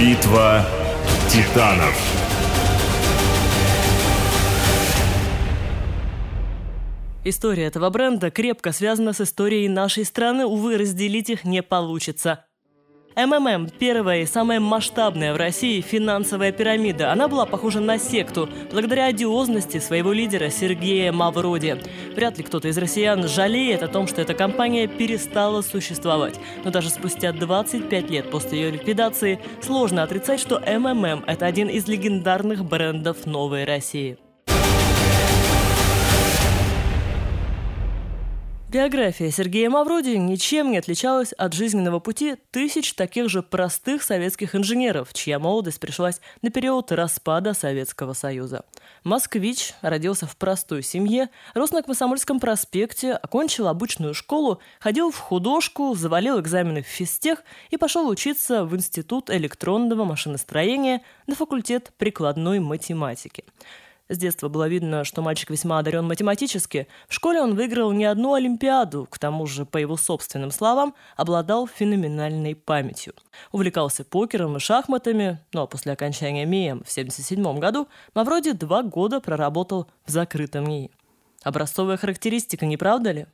Битва титанов. История этого бренда крепко связана с историей нашей страны, увы, разделить их не получится. МММ – первая и самая масштабная в России финансовая пирамида. Она была похожа на секту благодаря одиозности своего лидера Сергея Мавроди. Вряд ли кто-то из россиян жалеет о том, что эта компания перестала существовать. Но даже спустя 25 лет после ее ликвидации сложно отрицать, что МММ – это один из легендарных брендов новой России. Биография Сергея Мавроди ничем не отличалась от жизненного пути тысяч таких же простых советских инженеров, чья молодость пришлась на период распада Советского Союза. Москвич родился в простой семье, рос на Комсомольском проспекте, окончил обычную школу, ходил в художку, завалил экзамены в физтех и пошел учиться в Институт электронного машиностроения на факультет прикладной математики. С детства было видно, что мальчик весьма одарен математически. В школе он выиграл не одну Олимпиаду, к тому же, по его собственным словам, обладал феноменальной памятью. Увлекался покером и шахматами, ну а после окончания МИЭМ в 1977 году Мавроди два года проработал в закрытом НИИ. Образцовая характеристика, не правда ли?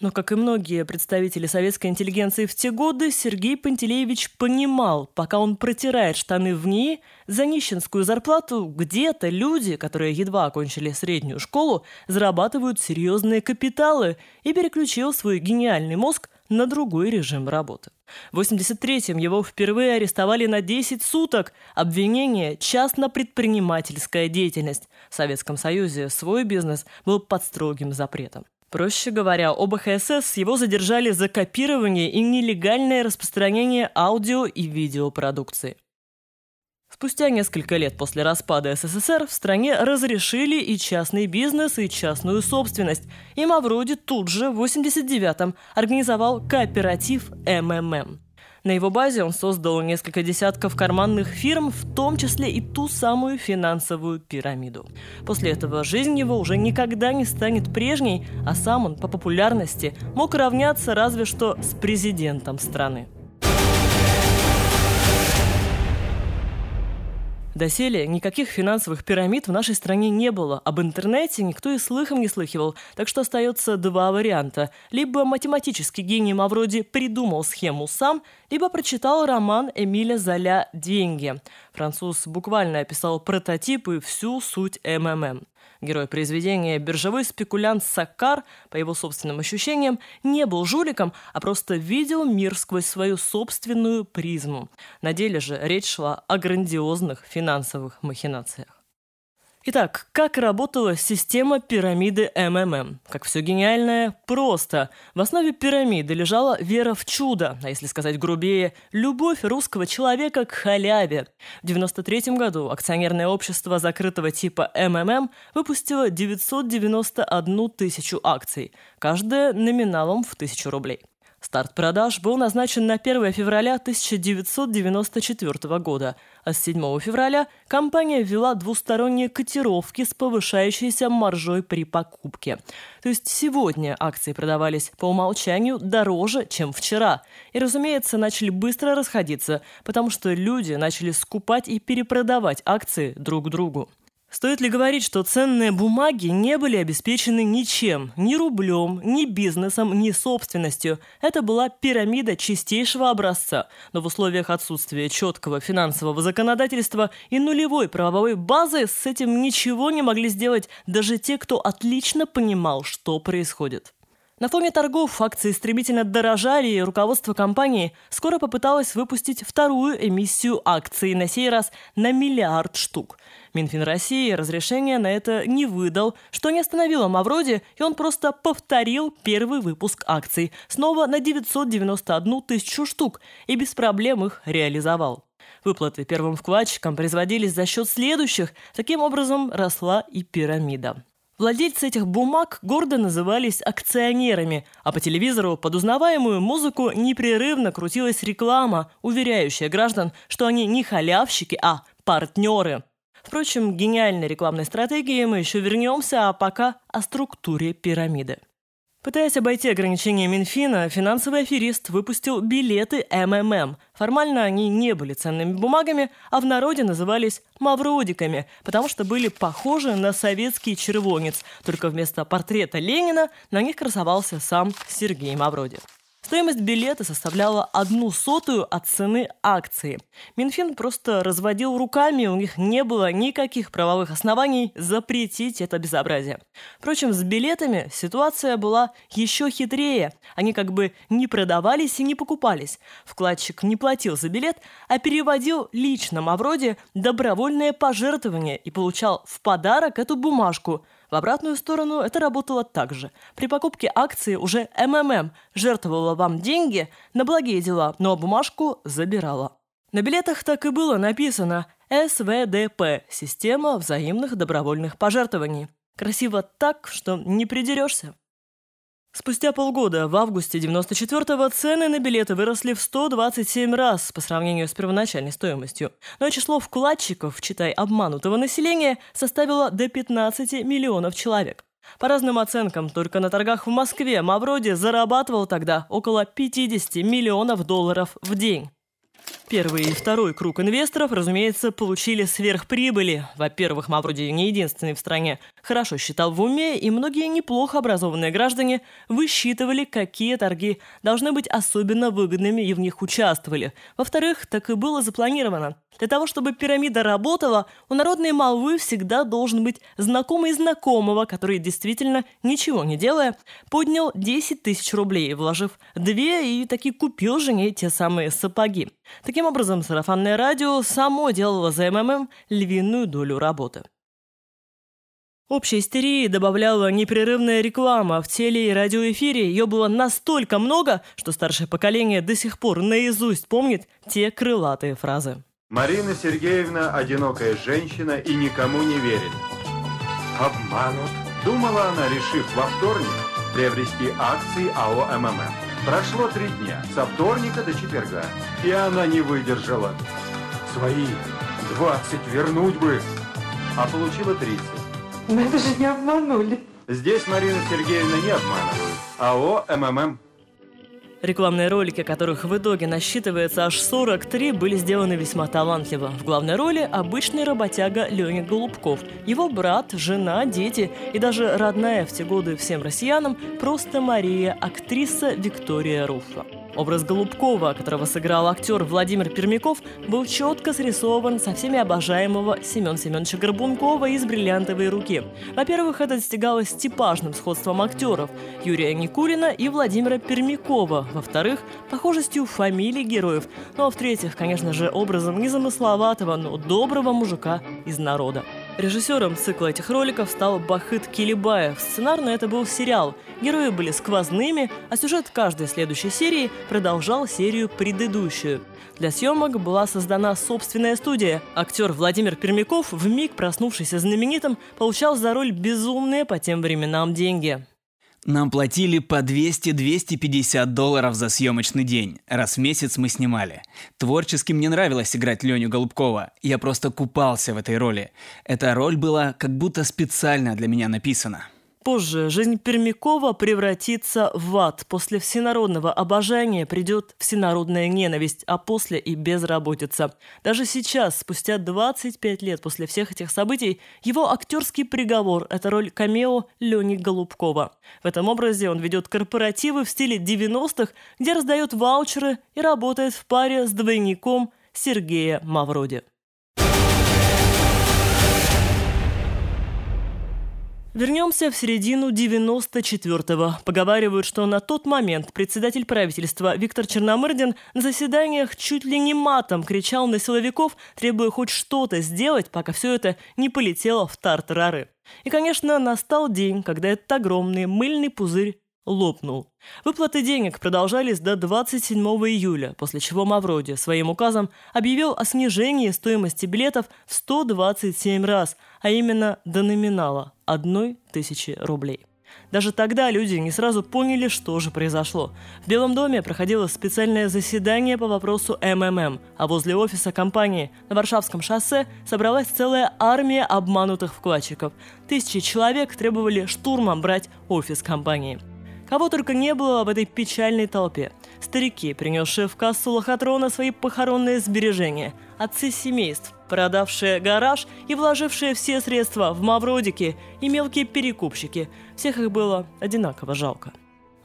Но, как и многие представители советской интеллигенции в те годы, Сергей Пантелеевич понимал, пока он протирает штаны в ней, за нищенскую зарплату где-то люди, которые едва окончили среднюю школу, зарабатывают серьезные капиталы и переключил свой гениальный мозг на другой режим работы. В 83-м его впервые арестовали на 10 суток. Обвинение – частно-предпринимательская деятельность. В Советском Союзе свой бизнес был под строгим запретом. Проще говоря, оба ХСС его задержали за копирование и нелегальное распространение аудио и видеопродукции. Спустя несколько лет после распада СССР в стране разрешили и частный бизнес, и частную собственность. И Мавроди тут же, в 89-м, организовал кооператив МММ. На его базе он создал несколько десятков карманных фирм, в том числе и ту самую финансовую пирамиду. После этого жизнь его уже никогда не станет прежней, а сам он по популярности мог равняться разве что с президентом страны. Доселе никаких финансовых пирамид в нашей стране не было. Об интернете никто и слыхом не слыхивал. Так что остается два варианта. Либо математический гений Мавроди придумал схему сам, либо прочитал роман Эмиля Золя «Деньги». Француз буквально описал прототип и всю суть МММ. Герой произведения, биржевой спекулянт Саккар, по его собственным ощущениям, не был жуликом, а просто видел мир сквозь свою собственную призму. На деле же речь шла о грандиозных финансовых махинациях. Итак, как работала система пирамиды МММ? Как все гениальное, просто. В основе пирамиды лежала вера в чудо, а если сказать грубее, любовь русского человека к халяве. В 1993 году акционерное общество закрытого типа МММ выпустило 991 тысячу акций, каждая номиналом в тысячу рублей. Старт продаж был назначен на 1 февраля 1994 года, а с 7 февраля компания ввела двусторонние котировки с повышающейся маржой при покупке. То есть сегодня акции продавались по умолчанию дороже, чем вчера. И, разумеется, начали быстро расходиться, потому что люди начали скупать и перепродавать акции друг другу. Стоит ли говорить, что ценные бумаги не были обеспечены ничем, ни рублем, ни бизнесом, ни собственностью. Это была пирамида чистейшего образца, но в условиях отсутствия четкого финансового законодательства и нулевой правовой базы с этим ничего не могли сделать даже те, кто отлично понимал, что происходит. На фоне торгов акции стремительно дорожали, и руководство компании скоро попыталось выпустить вторую эмиссию акций, на сей раз на миллиард штук. Минфин России разрешения на это не выдал, что не остановило Мавроди, и он просто повторил первый выпуск акций, снова на 991 тысячу штук, и без проблем их реализовал. Выплаты первым вкладчикам производились за счет следующих, таким образом росла и пирамида. Владельцы этих бумаг гордо назывались акционерами, а по телевизору под узнаваемую музыку непрерывно крутилась реклама, уверяющая граждан, что они не халявщики, а партнеры. Впрочем, гениальной рекламной стратегии мы еще вернемся, а пока о структуре пирамиды. Пытаясь обойти ограничения Минфина, финансовый аферист выпустил билеты МММ. Формально они не были ценными бумагами, а в народе назывались «мавродиками», потому что были похожи на советский червонец, только вместо портрета Ленина на них красовался сам Сергей Мавроди. Стоимость билета составляла одну сотую от цены акции. Минфин просто разводил руками, у них не было никаких правовых оснований запретить это безобразие. Впрочем, с билетами ситуация была еще хитрее. Они как бы не продавались и не покупались. Вкладчик не платил за билет, а переводил лично Мавроди добровольное пожертвование и получал в подарок эту бумажку – в обратную сторону это работало так же. При покупке акции уже МММ жертвовала вам деньги на благие дела, но бумажку забирала. На билетах так и было написано СВДП – система взаимных добровольных пожертвований. Красиво так, что не придерешься. Спустя полгода, в августе 94-го, цены на билеты выросли в 127 раз по сравнению с первоначальной стоимостью. Но число вкладчиков, читай обманутого населения, составило до 15 миллионов человек. По разным оценкам, только на торгах в Москве Мавроди зарабатывал тогда около 50 миллионов долларов в день. Первый и второй круг инвесторов, разумеется, получили сверхприбыли. Во-первых, Мавроди не единственный в стране. Хорошо считал в уме, и многие неплохо образованные граждане высчитывали, какие торги должны быть особенно выгодными и в них участвовали. Во-вторых, так и было запланировано. Для того, чтобы пирамида работала, у народной молвы всегда должен быть знакомый знакомого, который действительно, ничего не делая, поднял 10 тысяч рублей, вложив две и таки купил жене те самые сапоги. Таким образом, сарафанное радио само делало за МММ львиную долю работы. Общей истерии добавляла непрерывная реклама. В теле- и радиоэфире ее было настолько много, что старшее поколение до сих пор наизусть помнит те крылатые фразы. Марина Сергеевна – одинокая женщина и никому не верит. Обманут. Думала она, решив во вторник приобрести акции АО МММ. Прошло три дня, со вторника до четверга, и она не выдержала. Свои 20 вернуть бы, а получила 30. Но это же не обманули. Здесь Марина Сергеевна не обманывают. АО МММ. Рекламные ролики, которых в итоге насчитывается аж 43, были сделаны весьма талантливо. В главной роли обычный работяга Леня Голубков. Его брат, жена, дети и даже родная в те годы всем россиянам просто Мария, актриса Виктория Руффа. Образ Голубкова, которого сыграл актер Владимир Пермяков, был четко срисован со всеми обожаемого Семен Семеновича Горбункова из «Бриллиантовой руки». Во-первых, это достигалось типажным сходством актеров Юрия Никулина и Владимира Пермякова. Во-вторых, похожестью фамилий героев. Ну а в-третьих, конечно же, образом незамысловатого, но доброго мужика из народа. Режиссером цикла этих роликов стал Бахыт Килибаев. Сценарно это был сериал. Герои были сквозными, а сюжет каждой следующей серии продолжал серию предыдущую. Для съемок была создана собственная студия. Актер Владимир Пермяков, в миг проснувшийся знаменитым, получал за роль безумные по тем временам деньги. Нам платили по 200-250 долларов за съемочный день, раз в месяц мы снимали. Творчески мне нравилось играть Леню Голубкова, я просто купался в этой роли. Эта роль была как будто специально для меня написана. Позже жизнь Пермякова превратится в ад. После всенародного обожания придет всенародная ненависть, а после и безработица. Даже сейчас, спустя 25 лет после всех этих событий, его актерский приговор – это роль камео Лени Голубкова. В этом образе он ведет корпоративы в стиле 90-х, где раздает ваучеры и работает в паре с двойником Сергея Мавроди. Вернемся в середину 94-го. Поговаривают, что на тот момент председатель правительства Виктор Черномырдин на заседаниях чуть ли не матом кричал на силовиков, требуя хоть что-то сделать, пока все это не полетело в тартарары. И, конечно, настал день, когда этот огромный мыльный пузырь лопнул. Выплаты денег продолжались до 27 июля, после чего Мавроди своим указом объявил о снижении стоимости билетов в 127 раз, а именно до номинала – одной тысячи рублей. Даже тогда люди не сразу поняли, что же произошло. В Белом доме проходило специальное заседание по вопросу МММ, а возле офиса компании на Варшавском шоссе собралась целая армия обманутых вкладчиков. Тысячи человек требовали штурмом брать офис компании – Кого только не было в этой печальной толпе. Старики, принесшие в кассу лохотрона свои похоронные сбережения, отцы семейств, продавшие гараж и вложившие все средства в мавродики и мелкие перекупщики. Всех их было одинаково жалко.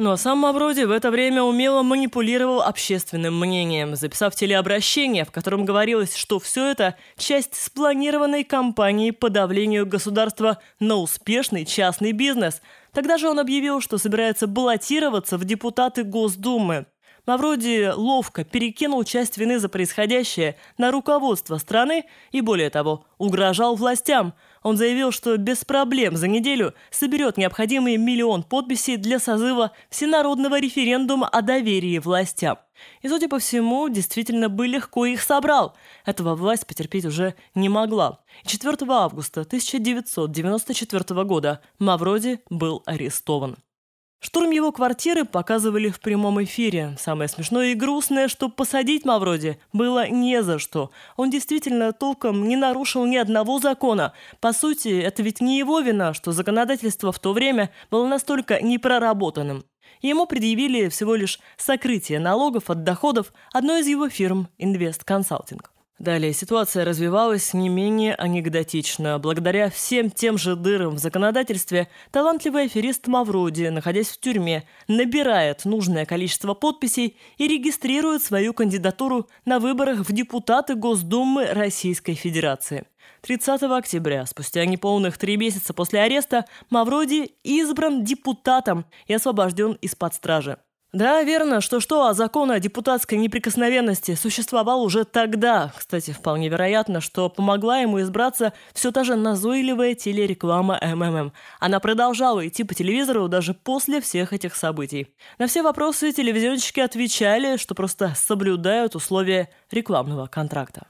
Но сам Мавроди в это время умело манипулировал общественным мнением, записав телеобращение, в котором говорилось, что все это – часть спланированной кампании по давлению государства на успешный частный бизнес. Тогда же он объявил, что собирается баллотироваться в депутаты Госдумы. Мавроди ловко перекинул часть вины за происходящее на руководство страны и, более того, угрожал властям – он заявил, что без проблем за неделю соберет необходимый миллион подписей для созыва всенародного референдума о доверии властям. И, судя по всему, действительно бы легко их собрал. Этого власть потерпеть уже не могла. 4 августа 1994 года Мавроди был арестован. Штурм его квартиры показывали в прямом эфире. Самое смешное и грустное, что посадить Мавроди было не за что. Он действительно толком не нарушил ни одного закона. По сути, это ведь не его вина, что законодательство в то время было настолько непроработанным. Ему предъявили всего лишь сокрытие налогов от доходов одной из его фирм «Инвест Консалтинг». Далее ситуация развивалась не менее анекдотично. Благодаря всем тем же дырам в законодательстве, талантливый аферист Мавроди, находясь в тюрьме, набирает нужное количество подписей и регистрирует свою кандидатуру на выборах в депутаты Госдумы Российской Федерации. 30 октября, спустя неполных три месяца после ареста, Мавроди избран депутатом и освобожден из-под стражи. Да, верно, что-что, а закон о депутатской неприкосновенности существовал уже тогда. Кстати, вполне вероятно, что помогла ему избраться все та же назойливая телереклама МММ. Она продолжала идти по телевизору даже после всех этих событий. На все вопросы телевизионщики отвечали, что просто соблюдают условия рекламного контракта.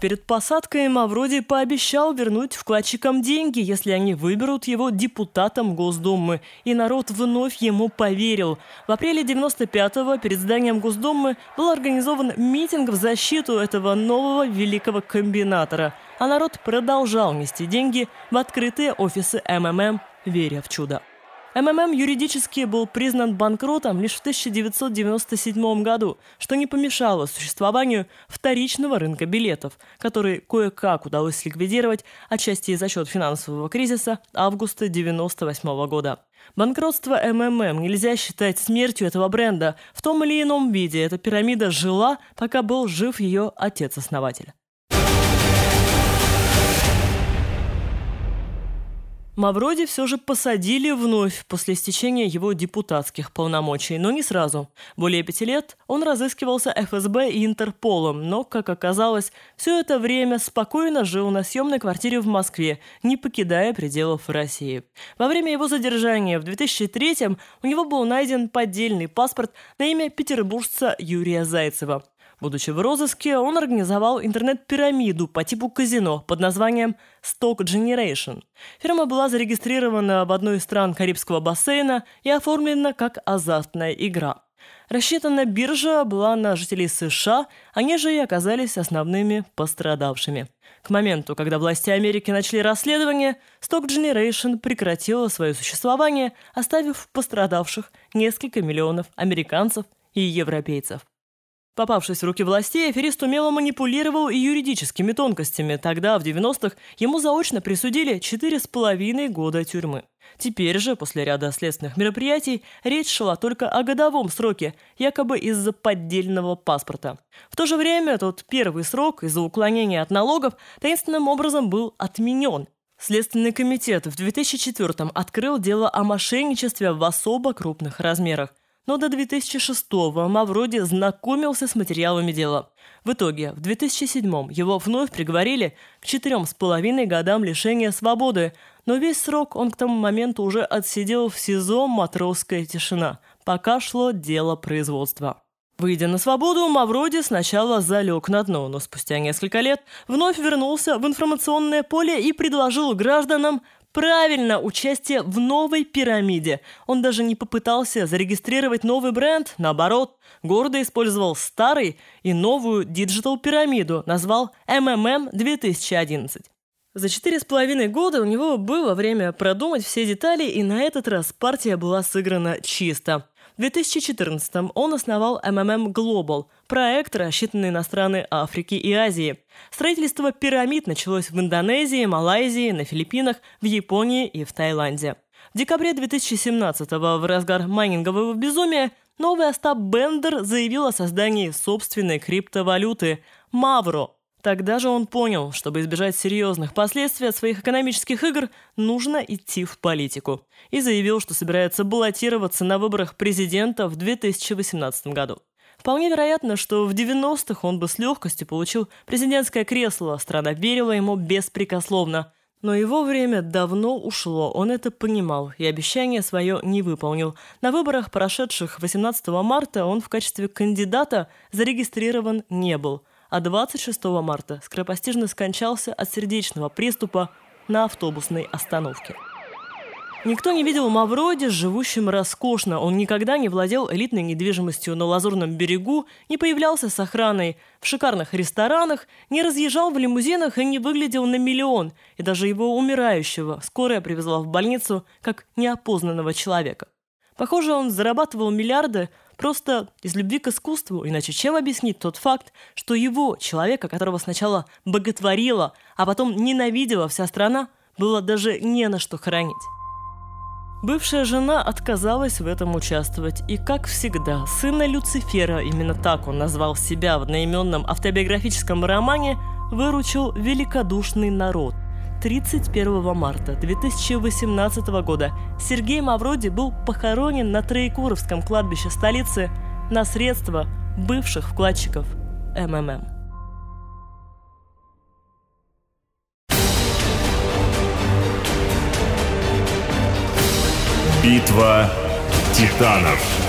Перед посадкой Мавроди пообещал вернуть вкладчикам деньги, если они выберут его депутатом Госдумы. И народ вновь ему поверил. В апреле 95-го перед зданием Госдумы был организован митинг в защиту этого нового великого комбинатора. А народ продолжал нести деньги в открытые офисы МММ, веря в чудо. МММ юридически был признан банкротом лишь в 1997 году, что не помешало существованию вторичного рынка билетов, который кое-как удалось ликвидировать отчасти за счет финансового кризиса августа 1998 года. Банкротство МММ нельзя считать смертью этого бренда. В том или ином виде эта пирамида жила, пока был жив ее отец-основатель. Мавроди все же посадили вновь после истечения его депутатских полномочий, но не сразу. Более пяти лет он разыскивался ФСБ и Интерполом, но, как оказалось, все это время спокойно жил на съемной квартире в Москве, не покидая пределов России. Во время его задержания в 2003-м у него был найден поддельный паспорт на имя петербуржца Юрия Зайцева. Будучи в розыске, он организовал интернет-пирамиду по типу казино под названием Stock Generation. Фирма была зарегистрирована в одной из стран Карибского бассейна и оформлена как азартная игра. Рассчитана биржа была на жителей США, они же и оказались основными пострадавшими. К моменту, когда власти Америки начали расследование, Stock Generation прекратила свое существование, оставив пострадавших несколько миллионов американцев и европейцев. Попавшись в руки властей, аферист умело манипулировал и юридическими тонкостями. Тогда, в 90-х, ему заочно присудили 4,5 года тюрьмы. Теперь же, после ряда следственных мероприятий, речь шла только о годовом сроке, якобы из-за поддельного паспорта. В то же время тот первый срок из-за уклонения от налогов таинственным образом был отменен. Следственный комитет в 2004 открыл дело о мошенничестве в особо крупных размерах но до 2006-го Мавроди знакомился с материалами дела. В итоге, в 2007-м его вновь приговорили к четырем с половиной годам лишения свободы, но весь срок он к тому моменту уже отсидел в СИЗО «Матросская тишина», пока шло дело производства. Выйдя на свободу, Мавроди сначала залег на дно, но спустя несколько лет вновь вернулся в информационное поле и предложил гражданам Правильно, участие в новой пирамиде. Он даже не попытался зарегистрировать новый бренд, наоборот, гордо использовал старый и новую диджитал-пирамиду, назвал MMM 2011. За четыре с половиной года у него было время продумать все детали, и на этот раз партия была сыграна чисто. В 2014 он основал MMM Global, проект, рассчитанный на страны Африки и Азии. Строительство пирамид началось в Индонезии, Малайзии, на Филиппинах, в Японии и в Таиланде. В декабре 2017-го, в разгар майнингового безумия, новый Остап Бендер заявил о создании собственной криптовалюты – Мавро – Тогда же он понял, чтобы избежать серьезных последствий от своих экономических игр, нужно идти в политику. И заявил, что собирается баллотироваться на выборах президента в 2018 году. Вполне вероятно, что в 90-х он бы с легкостью получил президентское кресло, страна верила ему беспрекословно. Но его время давно ушло, он это понимал и обещание свое не выполнил. На выборах, прошедших 18 марта, он в качестве кандидата зарегистрирован не был – а 26 марта скоропостижно скончался от сердечного приступа на автобусной остановке. Никто не видел Мавроди живущим роскошно. Он никогда не владел элитной недвижимостью на Лазурном берегу, не появлялся с охраной в шикарных ресторанах, не разъезжал в лимузинах и не выглядел на миллион. И даже его умирающего скорая привезла в больницу как неопознанного человека. Похоже, он зарабатывал миллиарды просто из любви к искусству, иначе чем объяснить тот факт, что его, человека, которого сначала боготворила, а потом ненавидела вся страна, было даже не на что хранить. Бывшая жена отказалась в этом участвовать, и, как всегда, сына Люцифера, именно так он назвал себя в одноименном автобиографическом романе, выручил великодушный народ – 31 марта 2018 года Сергей Мавроди был похоронен на Троекуровском кладбище столицы на средства бывших вкладчиков МММ. Битва титанов.